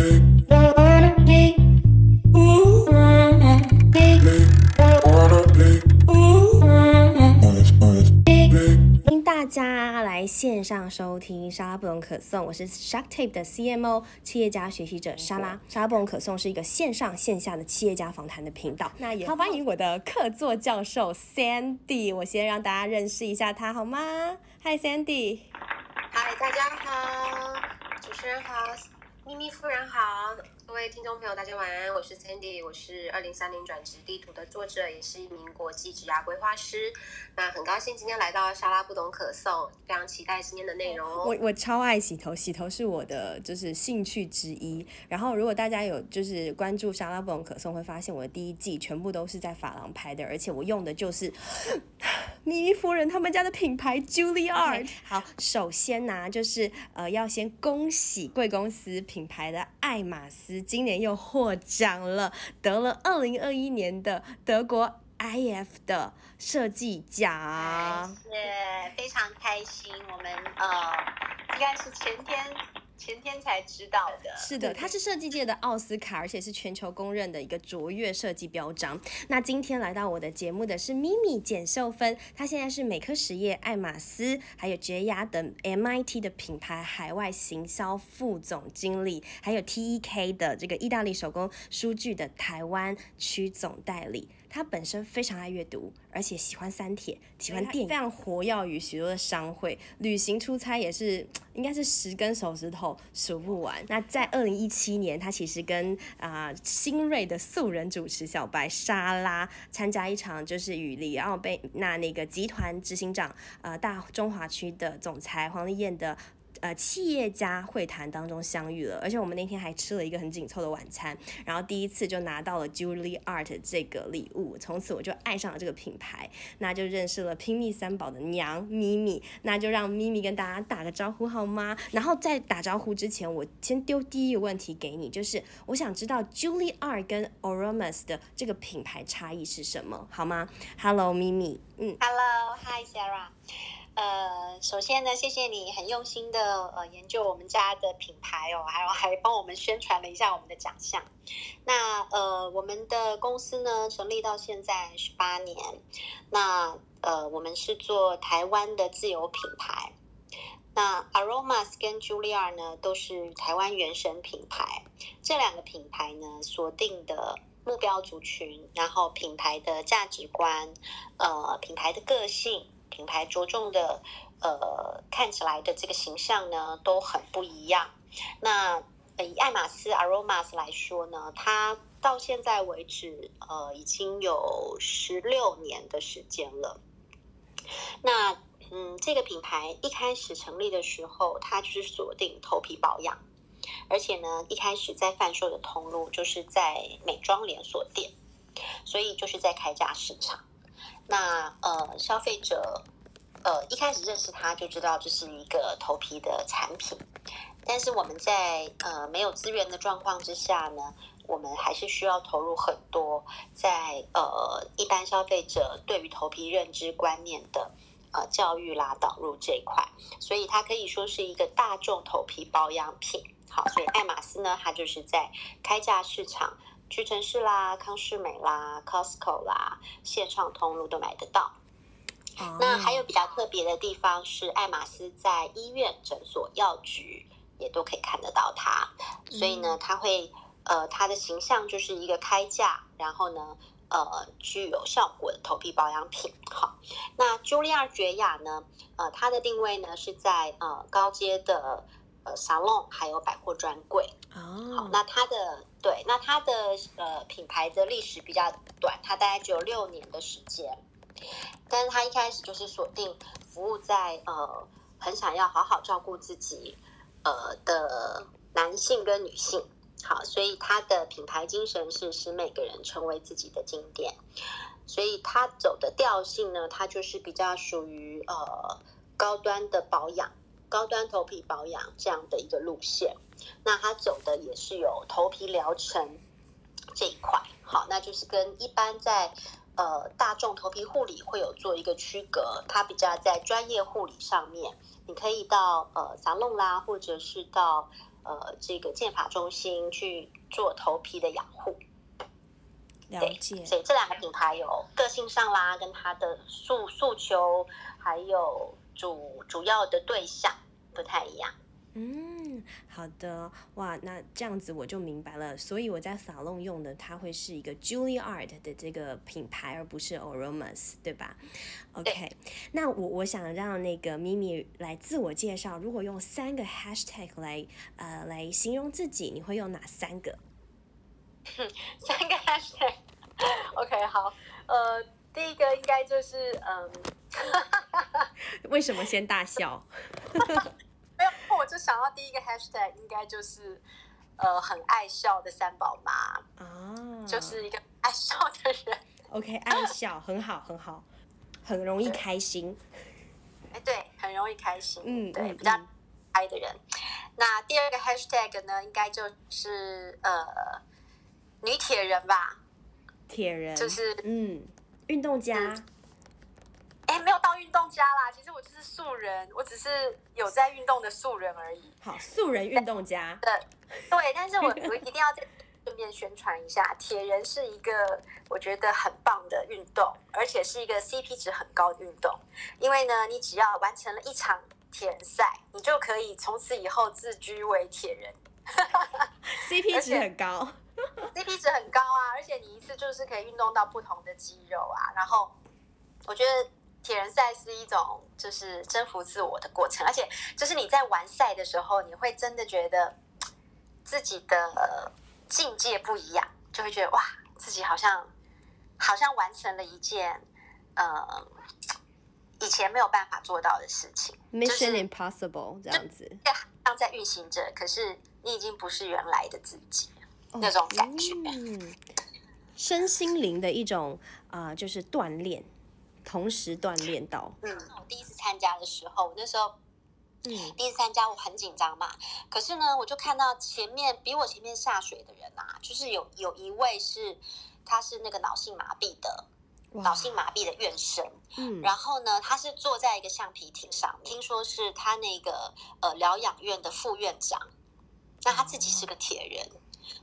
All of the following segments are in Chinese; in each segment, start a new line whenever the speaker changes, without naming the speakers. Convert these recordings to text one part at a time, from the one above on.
欢迎大家来线上收听沙拉不容可颂，我是 Shark Tape 的 CMO 企业家学习者莎拉。沙拉不容可颂是一个线上线下的企业家访谈的频道。那也好欢迎我的客座教授 Sandy，我先让大家认识一下他好吗？Hi Sandy。
嗨，大家好，主持人好，咪咪夫人好，各位听众朋友，大家晚安，我是 Sandy，我是二零三零转职地图的作者，也是一名国际职涯规划师。那很高兴今天来到沙拉不懂可颂，非常期待今天的内容哦。
我我超爱洗头，洗头是我的就是兴趣之一。然后如果大家有就是关注沙拉不懂可颂，会发现我的第一季全部都是在法郎拍的，而且我用的就是 米妮夫人他们家的品牌 Juilliard。好，首先呢、就是呃要先恭喜贵公司品牌的爱马仕今年又获奖了，得了二零二一年的德国 IF 的设计奖。
是非常开心，我们呃应该是前天前天才知道的。
是的，它是设计界的奥斯卡，而且是全球公认的一个卓越设计标章。那今天来到我的节目的是咪咪简秀芬，她现在是美科实业、爱马仕还有洁雅等 MIT 的品牌海外行销副总经理，还有 TEK 的这个意大利手工书具的台湾区总代理。他本身非常爱阅读，而且喜欢三铁，喜欢电影，非常活跃于许多的商会，旅行出差也是应该是十根手指头数不完。那在二零一七年，他其实跟啊、新锐的素人主持小白莎拉参加一场就是与里奥贝纳那个集团执行长呃大中华区的总裁黄丽燕的。呃，企业家会谈当中相遇了，而且我们那天还吃了一个很紧凑的晚餐，然后第一次就拿到了 Julie Art 这个礼物，从此我就爱上了这个品牌，那就认识了拼命三宝的娘咪咪，那就让咪咪跟大家打个招呼好吗？然后在打招呼之前，我先丢第一个问题给你，就是我想知道 Julie Art 跟 Oromas 的这个品牌差异是什么，好吗？Hello，咪咪，嗯
，Hello，Hi Sarah。呃，首先呢，谢谢你很用心的呃研究我们家的品牌哦，还有还帮我们宣传了一下我们的奖项。那呃，我们的公司呢成立到现在十八年，那呃，我们是做台湾的自有品牌。那 Aromas 跟 Julia 呢都是台湾原生品牌，这两个品牌呢锁定的目标族群，然后品牌的价值观，呃，品牌的个性，品牌着重的呃看起来的这个形象呢都很不一样。那以爱马仕 Aromas 来说呢，它到现在为止呃已经有十六年的时间了。那嗯，这个品牌一开始成立的时候，它就是锁定头皮保养，而且呢，一开始在贩售的通路就是在美妆连锁店，所以就是在开价市场。那呃，消费者呃一开始认识它就知道这是一个头皮的产品，但是我们在呃没有资源的状况之下呢，我们还是需要投入很多在呃一般消费者对于头皮认知观念的。呃，教育啦导入这一块，所以它可以说是一个大众头皮保养品。好，所以爱马仕呢，它就是在开价市场，屈臣氏啦、康士美啦、Costco 啦、线上通路都买得到。那还有比较特别的地方是，爱马仕在医院、诊所、药局也都可以看得到它，所以呢，它会呃，它的形象就是一个开价，然后呢。呃，具有效果的头皮保养品。好，那 Julia 绝雅呢？呃，它的定位呢是在呃高阶的呃沙龙还有百货专柜。好，
哦，
那它的对，那它的呃品牌的历史比较短，它大概只有六年的时间。但是它一开始就是锁定服务在呃很想要好好照顾自己呃的男性跟女性。好，所以它的品牌精神是使每个人成为自己的经典。所以它走的调性呢，它就是比较属于呃高端的保养、高端头皮保养这样的一个路线。那他走的也是有头皮疗程这一块。好，那就是跟一般在呃大众头皮护理会有做一个区隔，它比较在专业护理上面，你可以到呃沙龙啦，或者是到呃这个健法中心去做头皮的养护。
了解。
所以这两个品牌有个性上啦，跟它的诉诉求，还有主主要的对象不太一样。
嗯，好的，哇，那这样子我就明白了。所以我在 salon 用的，它会是一个 Juilliard 的这个品牌，而不是 Aromas，对吧？OK，那我我想让那个咪咪来自我介绍。如果用三个 hashtag 来呃来形容自己，你会用哪三个？
三个 hashtag，OK，好，呃，第一个应该就是嗯，
为什么先大笑？
我就想到第一个 hashtag 应该就是呃很爱笑的三宝妈
啊，
就是一个爱笑的人。
OK，爱笑很好很好，很容易开心。
哎，对，很容易开心，
嗯，
对，比较爱的人。那第二个 hashtag 呢，应该就是呃。女铁人吧，
铁人
就是
嗯，运动家。
哎，没有到运动家啦，其实我就是素人，我只是有在运动的素人而已。
好，素人运动家。
对对，但是我我一定要在顺便宣传一下，铁人是一个我觉得很棒的运动，而且是一个 CP 值很高的运动。因为呢，你只要完成了一场铁人赛，你就可以从此以后自居为铁人。
CP 值很高。
CP 值很高啊，而且你一次就是可以运动到不同的肌肉啊。然后我觉得铁人赛是一种就是征服自我的过程，而且就是你在完赛的时候，你会真的觉得自己的境界不一样，就会觉得哇，自己好像好像完成了一件呃以前没有办法做到的事情
，Mission Impossible 这样子，
像在运行着，可是你已经不是原来的自己。那种感觉，
身心灵的一种啊，就是锻炼，同时锻炼到。
嗯，我第一次参加的时候，我那时候，嗯，第一次参加我很紧张嘛。可是呢，我就看到前面比我前面下水的人啊，就是有有一位是他是那个脑性麻痹的，脑性麻痹的院生。嗯，然后呢，他是坐在一个橡皮艇上，听说是他那个呃疗养院的副院长，那他自己是个铁人。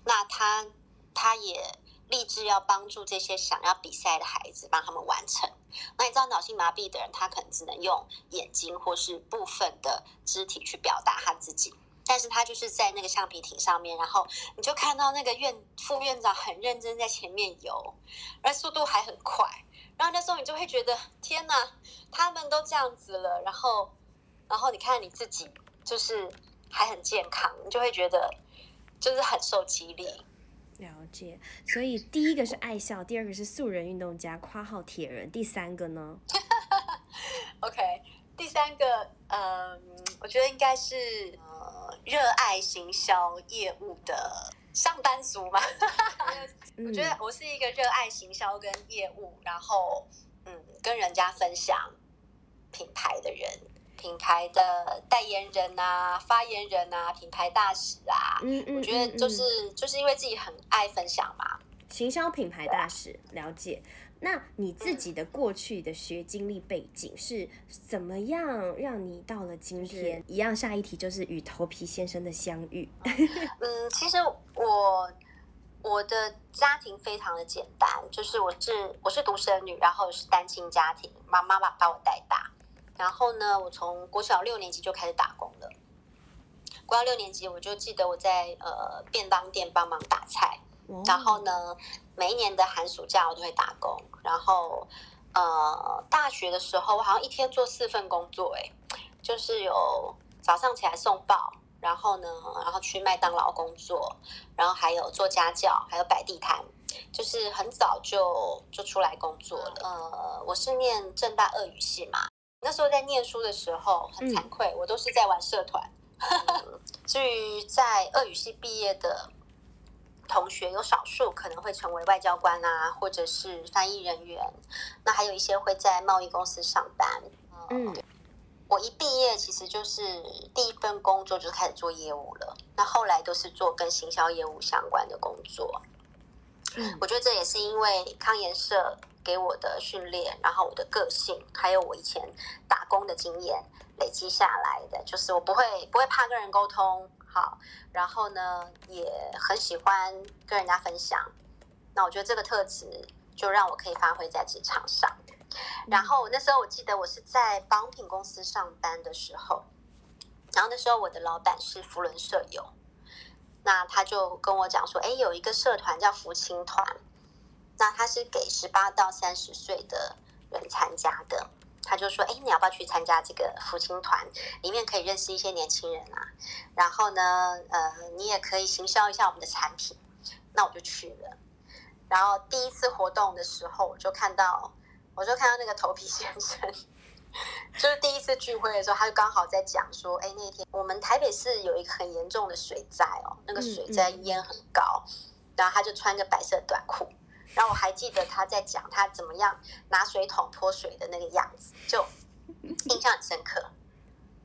那他，他也立志要帮助这些想要比赛的孩子，帮他们完成。那你知道脑性麻痹的人，他可能只能用眼睛或是部分的肢体去表达他自己，但是他就是在那个橡皮艇上面，然后你就看到那个院副院长很认真在前面游，而速度还很快。然后那时候你就会觉得，天哪，他们都这样子了，然后，然后你看你自己就是还很健康，你就会觉得。就是很受激励，
解。所以第一个是爱笑，第二个是素人运动家（夸号铁人），第三个呢？
OK，第三个，嗯，我觉得应该是呃，热爱行销业务的上班族嘛。我觉得我是一个热爱行销跟业务，然后嗯，跟人家分享品牌的人。品牌的代言人啊，发言人啊，品牌大使啊，嗯嗯，我觉得就是就是因为自己很爱分享嘛。
行销品牌大使了解，那你自己的过去的学经历背景是怎么样让你到了今天？一样，下一题就是与头皮先生的相遇。
嗯，其实我我的家庭非常的简单，就是我是我是独生女，然后是单亲家庭，妈妈把把我带大。然后呢，我从国小六年级就开始打工了。国小六年级，我就记得我在呃便当店帮忙打菜。然后呢，每一年的寒暑假我都会打工。然后呃，大学的时候，我好像一天做四份工作，哎，就是有早上起来送报，然后呢，然后去麦当劳工作，然后还有做家教，还有摆地摊，就是很早就就出来工作了。呃，我是念正大二语系嘛。那时候在念书的时候很惭愧，我都是在玩社团。至于在俄语系毕业的同学，有少数可能会成为外交官啊，或者是翻译人员。那还有一些会在贸易公司上班。嗯，我一毕业其实就是第一份工作就开始做业务了。那后来都是做跟行销业务相关的工作。嗯，我觉得这也是因为康研社。给我的训练，然后我的个性，还有我以前打工的经验累积下来的，就是我不会不会怕跟人沟通，好，然后呢也很喜欢跟人家分享。那我觉得这个特质就让我可以发挥在职场上。然后那时候我记得我是在帮品公司上班的时候，然后那时候我的老板是福伦舍友，那他就跟我讲说，哎，有一个社团叫福清团，那他是给十八到三十岁的人参加的。他就说：“哎，你要不要去参加这个福清团？里面可以认识一些年轻人啊。然后呢，呃，你也可以行销一下我们的产品。那我就去了。然后第一次活动的时候，我就看到，我就看到那个头皮先生，就是第一次聚会的时候，他就刚好在讲说：，哎，那天我们台北市有一个很严重的水灾哦，那个水灾烟很高，然后他就穿个白色短裤。”然后我还记得他在讲他怎么样拿水桶泼水的那个样子，就 印象很深刻。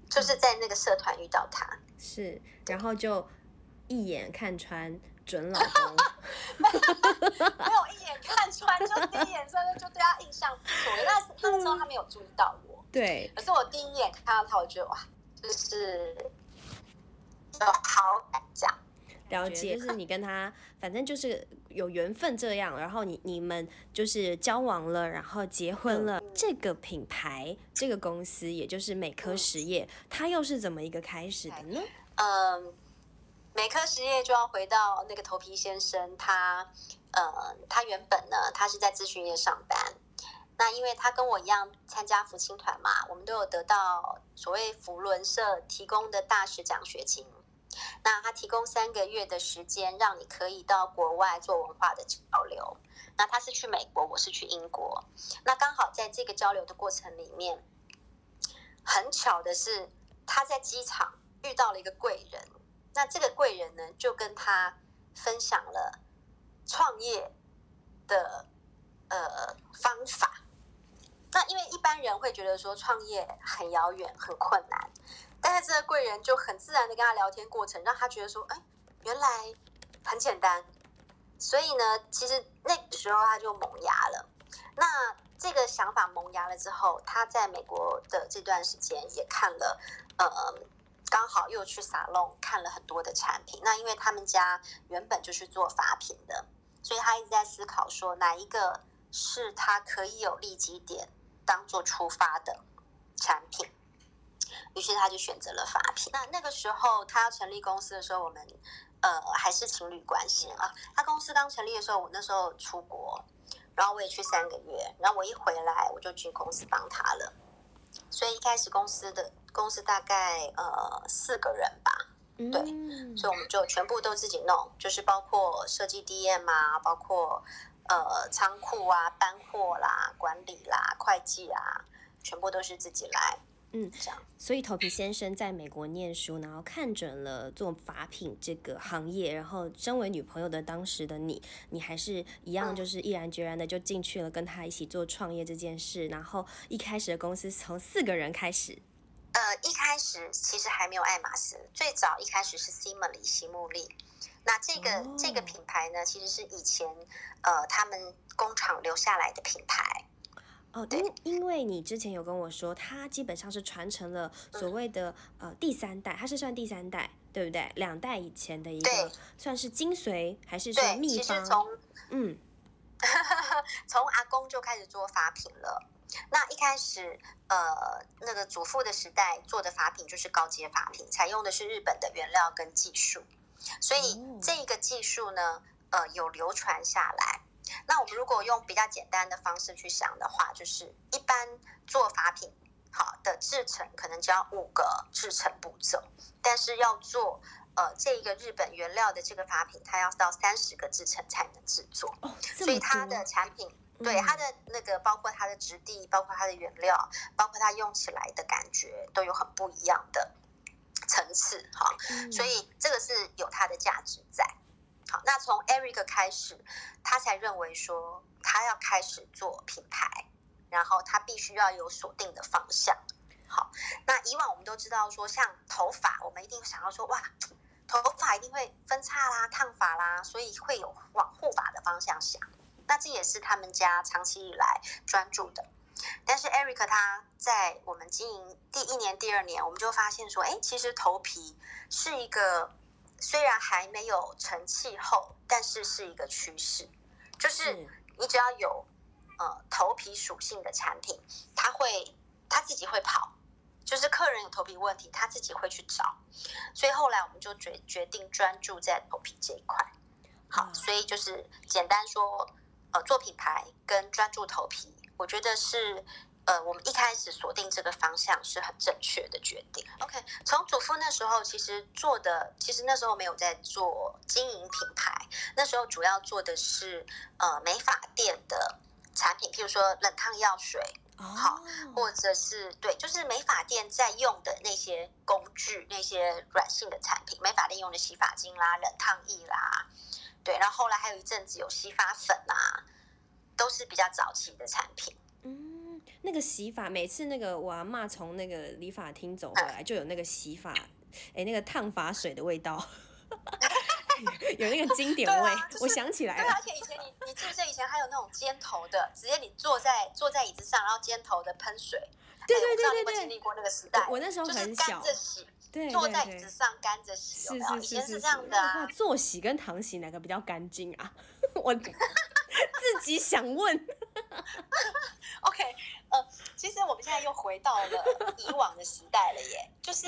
就是在那个社团遇到他，
是，然后就一眼看穿准老公，
没有一眼看穿，就第一眼真的就对他印象不错。那他那时候他没有注意到我，
对。
可是我第一眼看到他，我觉得哇，就是有好感这样。
了解，就是你跟他，反正就是有缘分这样，然后你你们就是交往了，然后结婚了。这个品牌，这个公司，也就是美科实业，它又是怎么一个开始的呢？
嗯，美科实业就要回到那个头皮先生，他呃，他原本呢，他是在咨询业上班，那因为他跟我一样参加福清团嘛，我们都有得到所谓福伦社提供的大使奖学金。那他提供三个月的时间，让你可以到国外做文化的交流。那他是去美国，我是去英国。那刚好在这个交流的过程里面，很巧的是，他在机场遇到了一个贵人。那这个贵人呢，就跟他分享了创业的呃方法。那因为一般人会觉得说创业很遥远、很困难。但是这个贵人就很自然的跟他聊天过程，让他觉得说，哎，原来很简单。所以呢，其实那个时候他就萌芽了。那这个想法萌芽了之后，他在美国的这段时间也看了，呃，刚好又去沙龙看了很多的产品。那因为他们家原本就是做法品的，所以他一直在思考说，哪一个是他可以有利基点当做出发的产品。于是他就选择了法品。那那个时候他要成立公司的时候，我们呃还是情侣关系啊。他公司刚成立的时候，我那时候出国，然后我也去三个月，然后我一回来我就去公司帮他了。所以一开始公司的公司大概呃四个人吧，对，所以我们就全部都自己弄，就是包括设计 DM 啊，包括呃仓库啊、搬货啦、管理啦、会计啊，全部都是自己来。嗯，这样。
所以头皮先生在美国念书，然后看准了做法品这个行业，然后身为女朋友的当时的你，你还是一样，就是毅然决然的就进去了，跟他一起做创业这件事。然后一开始的公司从四个人开始。
呃，一开始其实还没有爱马仕，最早一开始是西蒙里西木利。那这个这个品牌呢，其实是以前呃他们工厂留下来的品牌。
哦，因因为你之前有跟我说，它基本上是传承了所谓的呃第三代，它是算第三代，对不对？两代以前的一个算是精髓，还是说秘方？
从嗯，从阿公就开始做法品了。那一开始呃那个祖父的时代做的法品就是高阶法品，采用的是日本的原料跟技术，所以这个技术呢呃有流传下来。那我们如果用比较简单的方式去想的话，就是一般做法品好的制成可能只要五个制成步骤，但是要做呃这一个日本原料的这个法品，它要到三十个制成才能制作。
哦，
所以它的产品对它的那个包括它的质地，包括它的原料，包括它用起来的感觉，都有很不一样的层次哈。所以这个是有它的价值在。好，那从 Eric 开始，他才认为说他要开始做品牌，然后他必须要有锁定的方向。好，那以往我们都知道说，像头发，我们一定想要说，哇，头发一定会分叉啦、烫发啦，所以会有往护发的方向想。那这也是他们家长期以来专注的。但是 Eric 他在我们经营第一年、第二年，我们就发现说，哎，其实头皮是一个。虽然还没有成气候，但是是一个趋势，就是你只要有呃头皮属性的产品，它会它自己会跑，就是客人有头皮问题，他自己会去找，所以后来我们就决决定专注在头皮这一块。好，所以就是简单说，呃，做品牌跟专注头皮，我觉得是。呃，我们一开始锁定这个方向是很正确的决定。OK，从祖父那时候其实做的，其实那时候没有在做经营品牌，那时候主要做的是呃美发店的产品，譬如说冷烫药水，好，或者是对，就是美发店在用的那些工具，那些软性的产品，美发店用的洗发精啦、冷烫液啦，对，然后后来还有一阵子有洗发粉啊，都是比较早期的产品。
那个洗发，每次那个我阿妈从那个理发厅走回来，就有那个洗发，哎，那个烫发水的味道，有那个经典味。我想起来了。
对，而且以前你你记不记得以前还有那种尖头的，直接你坐在坐在椅子上，然后尖头的喷水。
对对对对对。
经历过那个时代。
我那时候很小。
干着洗。
对。
坐在椅子上干着洗。
是是是
是这样的啊。
坐洗跟躺洗哪个比较干净啊？我自己想问。
OK。呃，其实我们现在又回到了以往的时代了耶，就是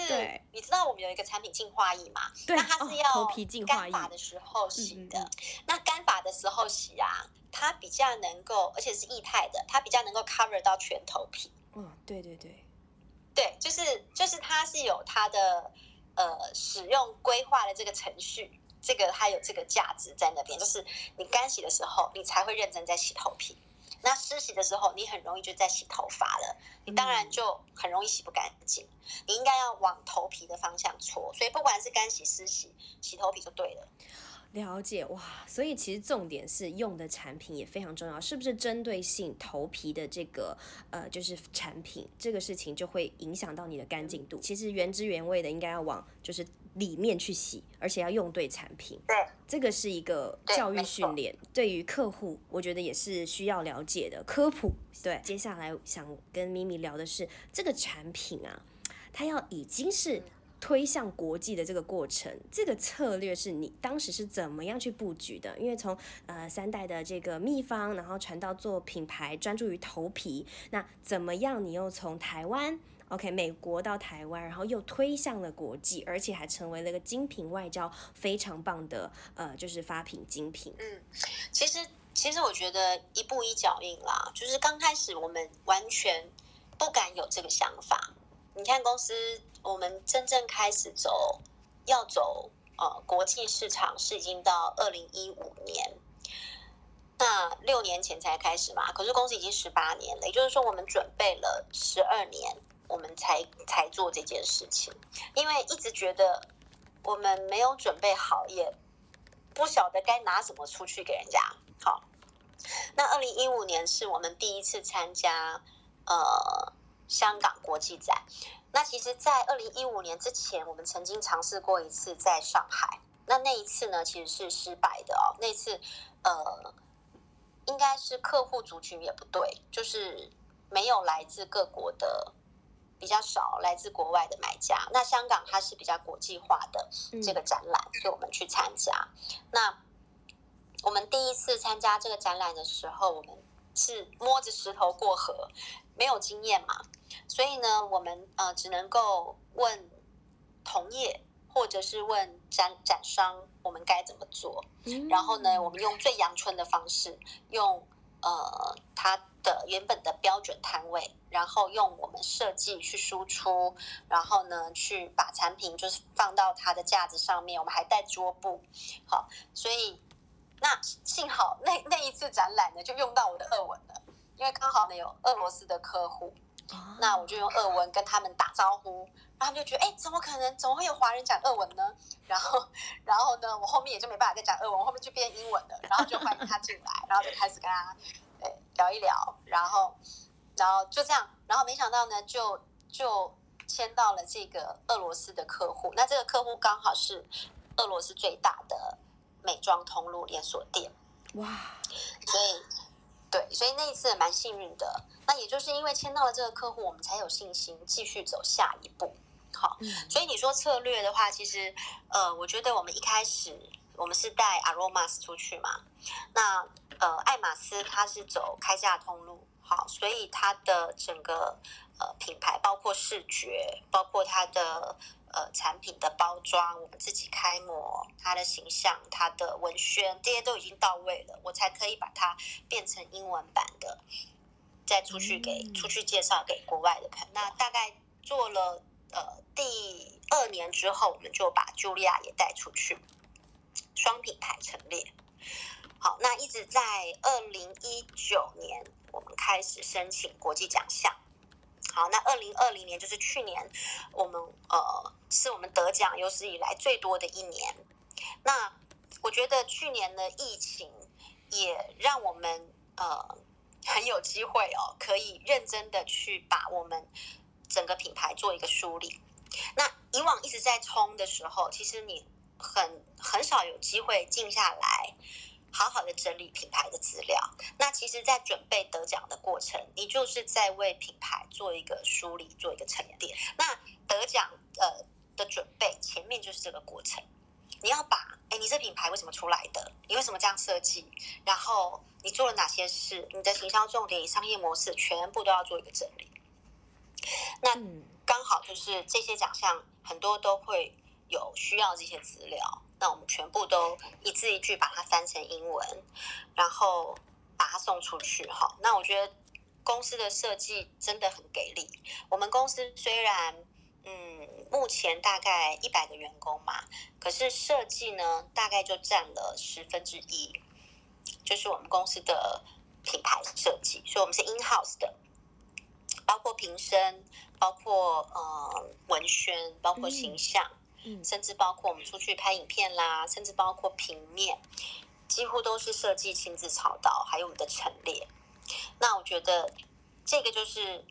你知道我们有一个产品净化液嘛？
那
它是要干发的时候洗的。那干发的时候洗啊，它比较能够，而且是液态的，它比较能够 cover 到全头皮。
嗯，对对对，
对，就是就是它是有它的呃使用规划的这个程序，这个它有这个价值在那边，就是你干洗的时候，你才会认真在洗头皮。那湿洗的时候，你很容易就在洗头发了，你当然就很容易洗不干净。你应该要往头皮的方向搓，所以不管是干洗、湿洗，洗头皮就对了。
了解哇，所以其实重点是用的产品也非常重要，是不是针对性头皮的这个呃就是产品，这个事情就会影响到你的干净度。其实原汁原味的应该要往就是里面去洗，而且要用对产品。
对，
这个是一个教育训练，对于客户我觉得也是需要了解的科普。对，接下来想跟咪咪聊的是这个产品啊，它要已经是。推向国际的这个过程，这个策略是你当时是怎么样去布局的？因为从呃三代的这个秘方，然后传到做品牌，专注于头皮，那怎么样？你又从台湾，OK，美国到台湾，然后又推向了国际，而且还成为了一个精品外交非常棒的呃，就是发品精品。
嗯，其实其实我觉得一步一脚印啦，就是刚开始我们完全不敢有这个想法。你看公司。我们真正开始走，要走呃国际市场是已经到二零一五年，那六年前才开始嘛。可是公司已经十八年了，也就是说我们准备了十二年，我们才才做这件事情。因为一直觉得我们没有准备好，也不晓得该拿什么出去给人家。好，那二零一五年是我们第一次参加呃香港国际展。那其实，在二零一五年之前，我们曾经尝试过一次在上海。那那一次呢，其实是失败的哦。那次，呃，应该是客户族群也不对，就是没有来自各国的，比较少来自国外的买家。那香港它是比较国际化的这个展览，所以我们去参加。那我们第一次参加这个展览的时候，我们是摸着石头过河，没有经验嘛。所以呢，我们呃只能够问同业，或者是问展展商，我们该怎么做？然后呢，我们用最阳春的方式，用呃它的原本的标准摊位，然后用我们设计去输出，然后呢去把产品就是放到它的架子上面，我们还带桌布。好，所以那幸好那那一次展览呢，就用到我的俄文了，因为刚好呢有俄罗斯的客户。那我就用俄文跟他们打招呼，然后他们就觉得，哎，怎么可能？怎么会有华人讲俄文呢？然后，然后呢，我后面也就没办法再讲俄文，我后面就变英文了。然后就欢迎他进来，然后就开始跟他，呃，聊一聊，然后，然后就这样，然后没想到呢，就就签到了这个俄罗斯的客户。那这个客户刚好是俄罗斯最大的美妆通路连锁店。哇，所以。对，所以那一次蛮幸运的。那也就是因为签到了这个客户，我们才有信心继续走下一步。好，所以你说策略的话，其实呃，我觉得我们一开始我们是带 Aromas 出去嘛，那呃，爱马仕它是走开价通路，好，所以它的整个呃品牌，包括视觉，包括它的。呃，产品的包装，我们自己开模，它的形象，它的文宣，这些都已经到位了，我才可以把它变成英文版的，再出去给出去介绍给国外的朋友。那大概做了呃第二年之后，我们就把茱莉亚也带出去，双品牌陈列。好，那一直在二零一九年，我们开始申请国际奖项。好，那二零二零年就是去年，我们呃是我们得奖有史以来最多的一年。那我觉得去年的疫情也让我们呃很有机会哦，可以认真的去把我们整个品牌做一个梳理。那以往一直在冲的时候，其实你很很少有机会静下来。好好的整理品牌的资料，那其实，在准备得奖的过程，你就是在为品牌做一个梳理，做一个沉淀。那得奖呃的准备，前面就是这个过程。你要把，哎，你这品牌为什么出来的？你为什么这样设计？然后你做了哪些事？你的行销重点、商业模式，全部都要做一个整理。那刚好就是这些奖项，很多都会有需要这些资料。那我们全部都一字一句把它翻成英文，然后把它送出去哈。那我觉得公司的设计真的很给力。我们公司虽然嗯目前大概一百个员工嘛，可是设计呢大概就占了十分之一，就是我们公司的品牌设计，所以我们是 in house 的，包括瓶身，包括呃文宣，包括形象。甚至包括我们出去拍影片啦，甚至包括平面，几乎都是设计亲自操刀，还有我们的陈列。那我觉得这个就是，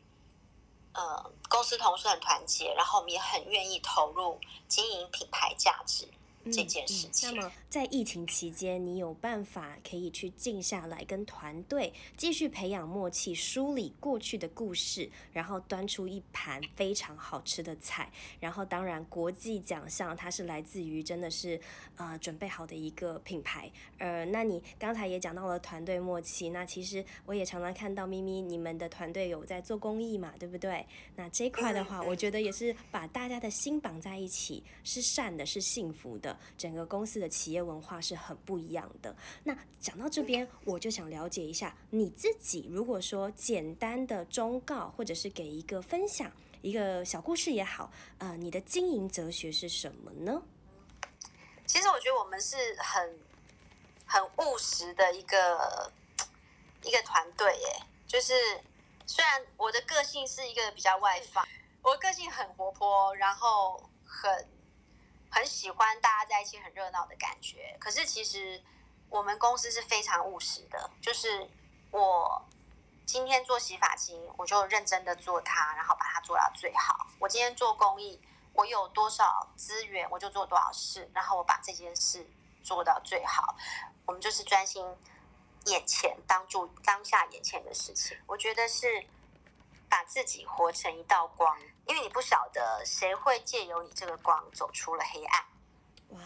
呃，公司同事很团结，然后我们也很愿意投入经营品牌价值。这件事情。
那么，在疫情期间，你有办法可以去静下来，跟团队继续培养默契，梳理过去的故事，然后端出一盘非常好吃的菜。然后，当然，国际奖项它是来自于真的是呃准备好的一个品牌。呃，那你刚才也讲到了团队默契，那其实我也常常看到咪咪你们的团队有在做公益嘛，对不对？那这块的话，我觉得也是把大家的心绑在一起，是善的，是幸福的。整个公司的企业文化是很不一样的。那讲到这边，我就想了解一下你自己。如果说简单的忠告，或者是给一个分享，一个小故事也好，呃，你的经营哲学是什么呢？
其实我觉得我们是很很务实的一个一个团队，耶。就是虽然我的个性是一个比较外放，我个性很活泼，然后很。很喜欢大家在一起很热闹的感觉，可是其实我们公司是非常务实的，就是我今天做洗发精，我就认真的做它，然后把它做到最好。我今天做公益，我有多少资源，我就做多少事，然后我把这件事做到最好。我们就是专心眼前当住当下眼前的事情，我觉得是把自己活成一道光。因为你不晓得谁会借由你这个光走出了黑暗，哇！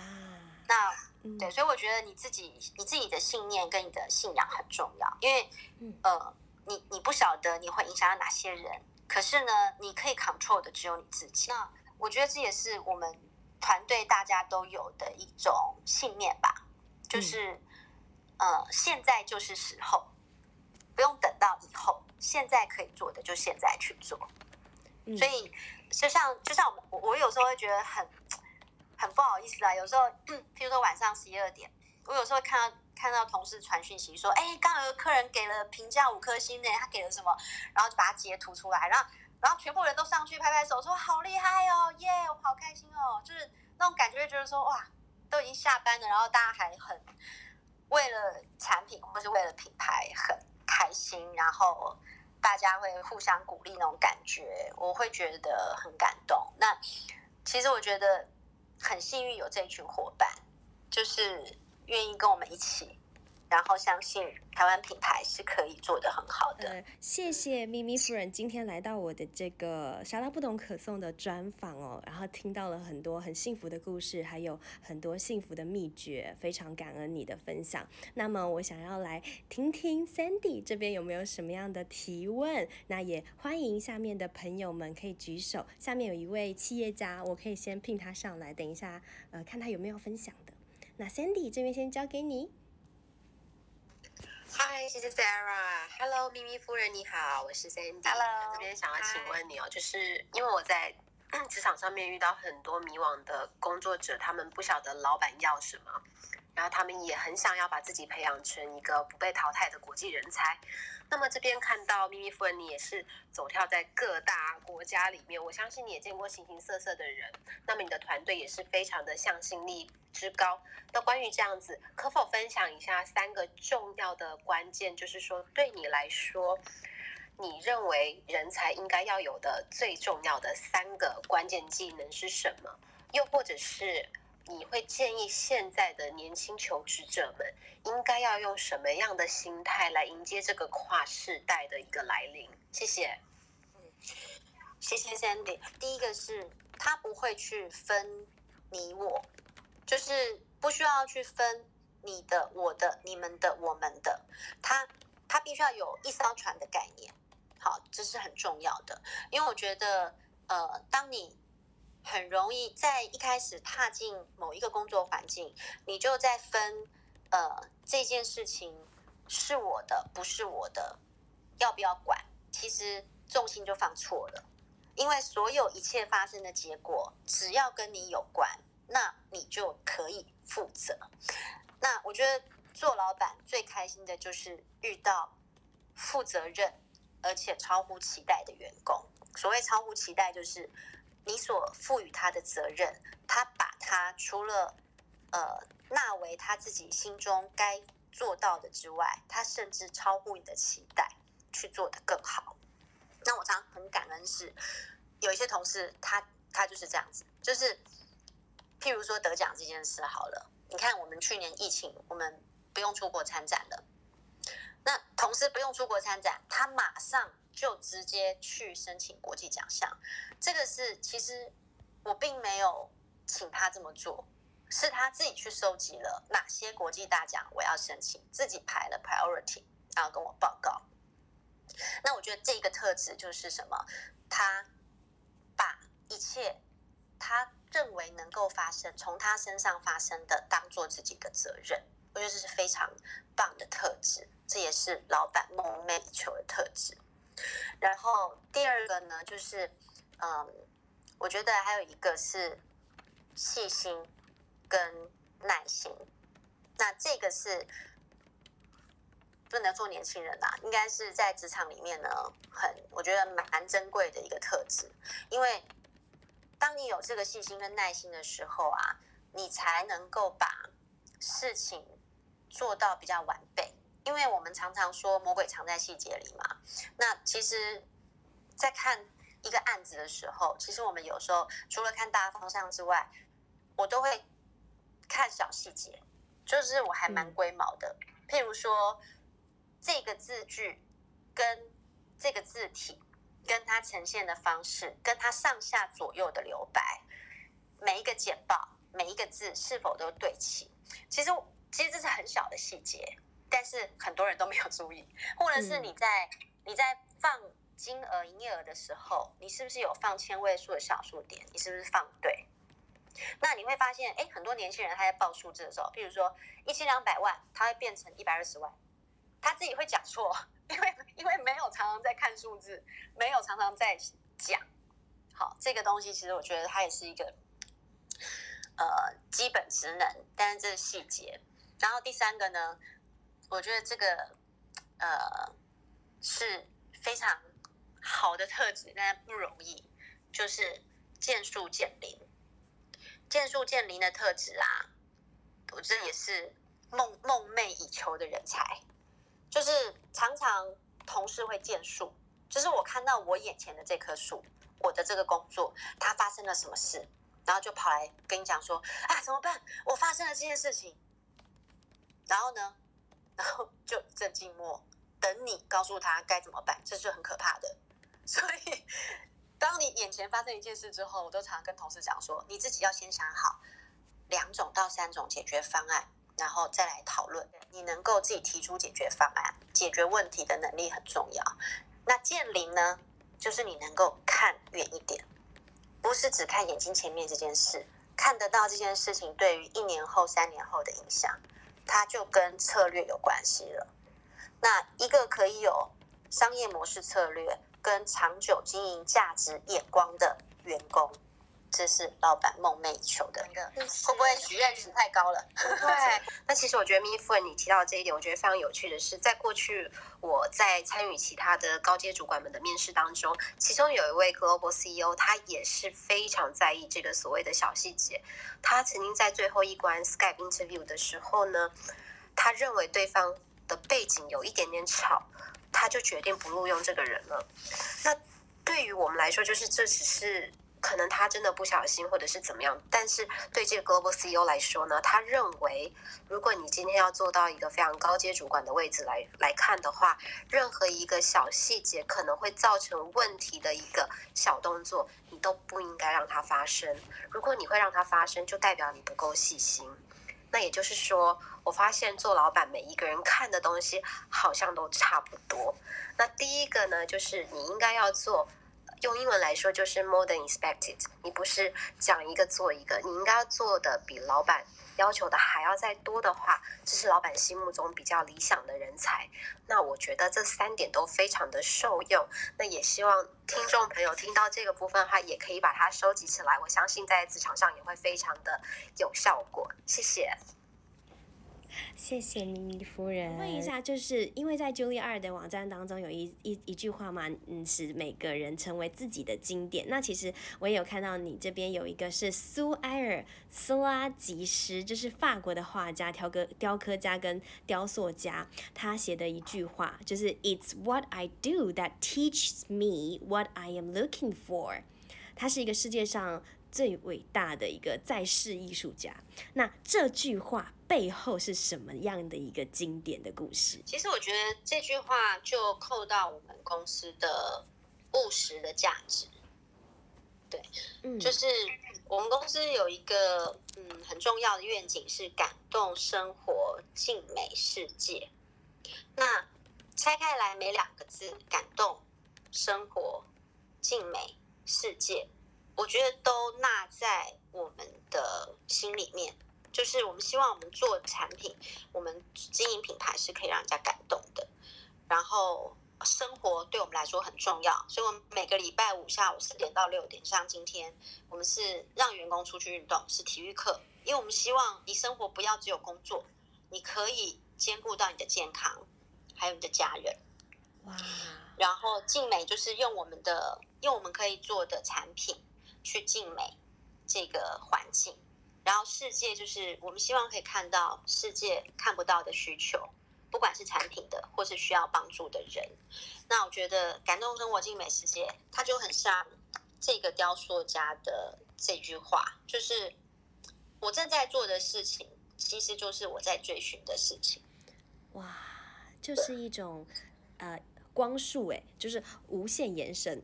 那对，所以我觉得你自己你自己的信念跟你的信仰很重要。因为呃，你你不晓得你会影响到哪些人，可是呢，你可以 control 的只有你自己。那我觉得这也是我们团队大家都有的一种信念吧，就是呃，现在就是时候，不用等到以后，现在可以做的就现在去做。所以，就像就像我我有时候会觉得很很不好意思啊。有时候，譬如说晚上十一二点，我有时候看到看到同事传讯息说：“哎，刚有个客人给了评价五颗星呢，他给了什么？”然后就把它截图出来，然后然后全部人都上去拍拍手说：“好厉害哦，耶，我好开心哦！”就是那种感觉，就觉得说哇，都已经下班了，然后大家还很为了产品或是为了品牌很开心，然后。大家会互相鼓励那种感觉，我会觉得很感动。那其实我觉得很幸运有这一群伙伴，就是愿意跟我们一起然后相信台湾品牌是可以做得很好的。
呃，谢谢咪咪夫人今天来到我的这个莎拉不懂可颂的专访哦，然后听到了很多很幸福的故事，还有很多幸福的秘诀，非常感恩你的分享。那么我想要来听听 Sandy 这边有没有什么样的提问，那也欢迎下面的朋友们可以举手。下面有一位企业家，我可以先聘他上来，等一下呃看他有没有分享的。那 Sandy 这边先交给你。
嗨，谢谢 Sarah。Hello，咪咪夫人你好，我是 Sandy。
Hello，
这边想要请问你哦，就是因为我在职场上面遇到很多迷惘的工作者，他们不晓得老板要什么，然后他们也很想要把自己培养成一个不被淘汰的国际人才。那么这边看到咪咪夫人，你也是走跳在各大国家里面，我相信你也见过形形色色的人。那么你的团队也是非常的向心力之高。那关于这样子，可否分享一下三个重要的关键？就是说，对你来说，你认为人才应该要有的最重要的三个关键技能是什么？又或者是你会建议现在的年轻求职者们应该要用什么样的心态来迎接这个跨世代的一个来临？谢谢。
嗯谢谢 Sandy。第一个是他不会去分你我，就是不需要去分你的、我的、你们的、我们的，他他必须要有一艘船的概念。好，这是很重要的，因为我觉得，呃，当你很容易在一开始踏进某一个工作环境，你就在分，呃，这件事情是我的，不是我的，要不要管？其实重心就放错了。因为所有一切发生的结果，只要跟你有关，那你就可以负责。那我觉得做老板最开心的就是遇到负责任而且超乎期待的员工。所谓超乎期待，就是你所赋予他的责任，他把他除了呃纳为他自己心中该做到的之外，他甚至超乎你的期待去做得更好。那我常很感恩是，有一些同事他他就是这样子，就是譬如说得奖这件事好了，你看我们去年疫情，我们不用出国参展了，那同事不用出国参展，他马上就直接去申请国际奖项，这个是其实我并没有请他这么做。是他自己去收集了哪些国际大奖我要申请，自己排了 priority，然后跟我报告。那我觉得这个特质就是什么？他把一切他认为能够发生，从他身上发生的，当做自己的责任。我觉得这是非常棒的特质，这也是老板梦寐以求的特质。然后第二个呢，就是嗯，我觉得还有一个是细心跟耐心。那这个是。不能做年轻人啦，应该是在职场里面呢，很我觉得蛮珍贵的一个特质。因为当你有这个细心跟耐心的时候啊，你才能够把事情做到比较完备。因为我们常常说魔鬼藏在细节里嘛。那其实，在看一个案子的时候，其实我们有时候除了看大方向之外，我都会看小细节，就是我还蛮龟毛的。譬如说。这个字句跟这个字体，跟它呈现的方式，跟它上下左右的留白，每一个简报，每一个字是否都对齐？其实，其实这是很小的细节，但是很多人都没有注意。或者是你在你在放金额、营业额的时候，你是不是有放千位数的小数点？你是不是放对？那你会发现，哎，很多年轻人他在报数字的时候，譬如说一千两百万，他会变成一百二十万。他自己会讲错，因为因为没有常常在看数字，没有常常在讲。好，这个东西其实我觉得它也是一个呃基本职能，但是这是细节。然后第三个呢，我觉得这个呃是非常好的特质，但不容易，就是见树见林。见树见林的特质啊，我这也是梦梦寐以求的人才。就是常常同事会见树，就是我看到我眼前的这棵树，我的这个工作它发生了什么事，然后就跑来跟你讲说啊怎么办？我发生了这件事情。然后呢，然后就一阵静默，等你告诉他该怎么办，这是很可怕的。所以，当你眼前发生一件事之后，我都常常跟同事讲说，你自己要先想好两种到三种解决方案，然后再来讨论。你能够自己提出解决方案、解决问题的能力很重要。那建林呢，就是你能够看远一点，不是只看眼睛前面这件事，看得到这件事情对于一年后、三年后的影响，它就跟策略有关系了。那一个可以有商业模式策略。跟长久经营价值眼光的员工，这是老板梦寐以求的。会不会许愿值太高了？
对。那其实我觉得咪夫人你提到这一点，我觉得非常有趣的是，在过去我在参与其他的高阶主管们的面试当中，其中有一位 Global CEO，他也是非常在意这个所谓的小细节。他曾经在最后一关 Skype interview 的时候呢，他认为对方的背景有一点点吵。他就决定不录用这个人了。那对于我们来说，就是这只是可能他真的不小心，或者是怎么样。但是对这个 Global CEO 来说呢，他认为，如果你今天要做到一个非常高阶主管的位置来来看的话，任何一个小细节可能会造成问题的一个小动作，你都不应该让它发生。如果你会让它发生，就代表你不够细心。那也就是说，我发现做老板每一个人看的东西好像都差不多。那第一个呢，就是你应该要做，用英文来说就是 more than expected。你不是讲一个做一个，你应该要做的比老板要求的还要再多的话，这是老板心目中比较理想的人才。那我觉得这三点都非常的受用。那也希望听众朋友听到这个部分的话，也可以把它收集起来。我相信在职场上也会非常的有效果。谢谢。
谢谢咪咪夫人。问一下，就是因为在 Julie 二的网站当中有一一一句话嘛，嗯，使每个人成为自己的经典。那其实我也有看到你这边有一个是苏埃尔斯拉吉什，就是法国的画家、雕刻雕刻家跟雕塑家，他写的一句话，就是 It's what I do that teaches me what I am looking for。他是一个世界上。最伟大的一个在世艺术家，那这句话背后是什么样的一个经典的故事？
其实我觉得这句话就扣到我们公司的务实的价值。对，嗯，就是我们公司有一个嗯很重要的愿景是感动生活，静美世界。那拆开来每两个字，感动生活，静美世界。我觉得都纳在我们的心里面，就是我们希望我们做产品，我们经营品牌是可以让人家感动的。然后生活对我们来说很重要，所以我们每个礼拜五下午四点到六点，像今天我们是让员工出去运动，是体育课，因为我们希望你生活不要只有工作，你可以兼顾到你的健康，还有你的家人。哇！然后静美就是用我们的用我们可以做的产品。去静美这个环境，然后世界就是我们希望可以看到世界看不到的需求，不管是产品的或是需要帮助的人。那我觉得感动生活静美世界，它就很像这个雕塑家的这句话，就是我正在做的事情，其实就是我在追寻的事情。
哇，就是一种呃。光束哎，就是无限延伸。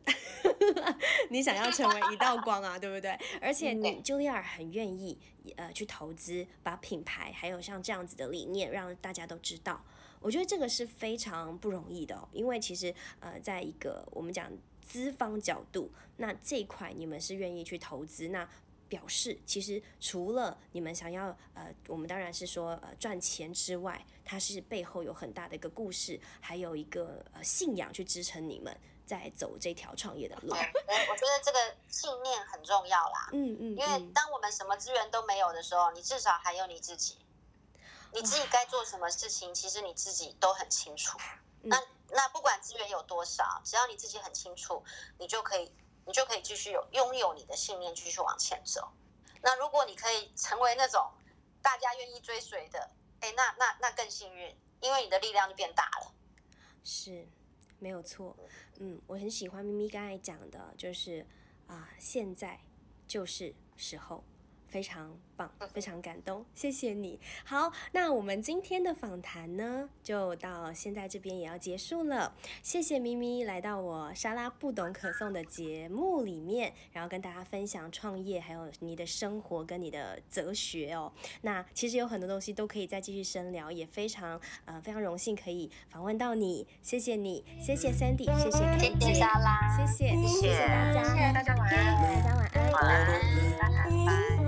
你想要成为一道光啊，对不对？而且你 Julia 很愿意呃去投资，把品牌还有像这样子的理念让大家都知道。我觉得这个是非常不容易的哦，因为其实呃，在一个我们讲资方角度，那这一块你们是愿意去投资那。表示其实除了你们想要呃，我们当然是说呃赚钱之外，它是背后有很大的一个故事，还有一个呃信仰去支撑你们在走这条创业的路。
我觉得这个信念很重要啦。嗯嗯。因为当我们什么资源都没有的时候，你至少还有你自己，你自己该做什么事情，其实你自己都很清楚。那那不管资源有多少，只要你自己很清楚，你就可以。你就可以继续有拥有你的信念，继续往前走。那如果你可以成为那种大家愿意追随的，哎，那那那更幸运，因为你的力量就变大了。
是，没有错。嗯，我很喜欢咪咪刚才讲的，就是啊，现在就是时候。非常棒，非常感动，谢谢你。好，那我们今天的访谈呢，就到现在这边也要结束了。谢谢咪咪来到我莎拉不懂可颂的节目里面，然后跟大家分享创业，还有你的生活跟你的哲学哦。那其实有很多东西都可以再继续深聊，也非常呃非常荣幸可以访问到你，谢谢你，谢谢 Sandy，谢谢
谢谢莎拉，
谢谢
谢
谢大家，
谢谢大家晚安，
大家晚安。
晚安。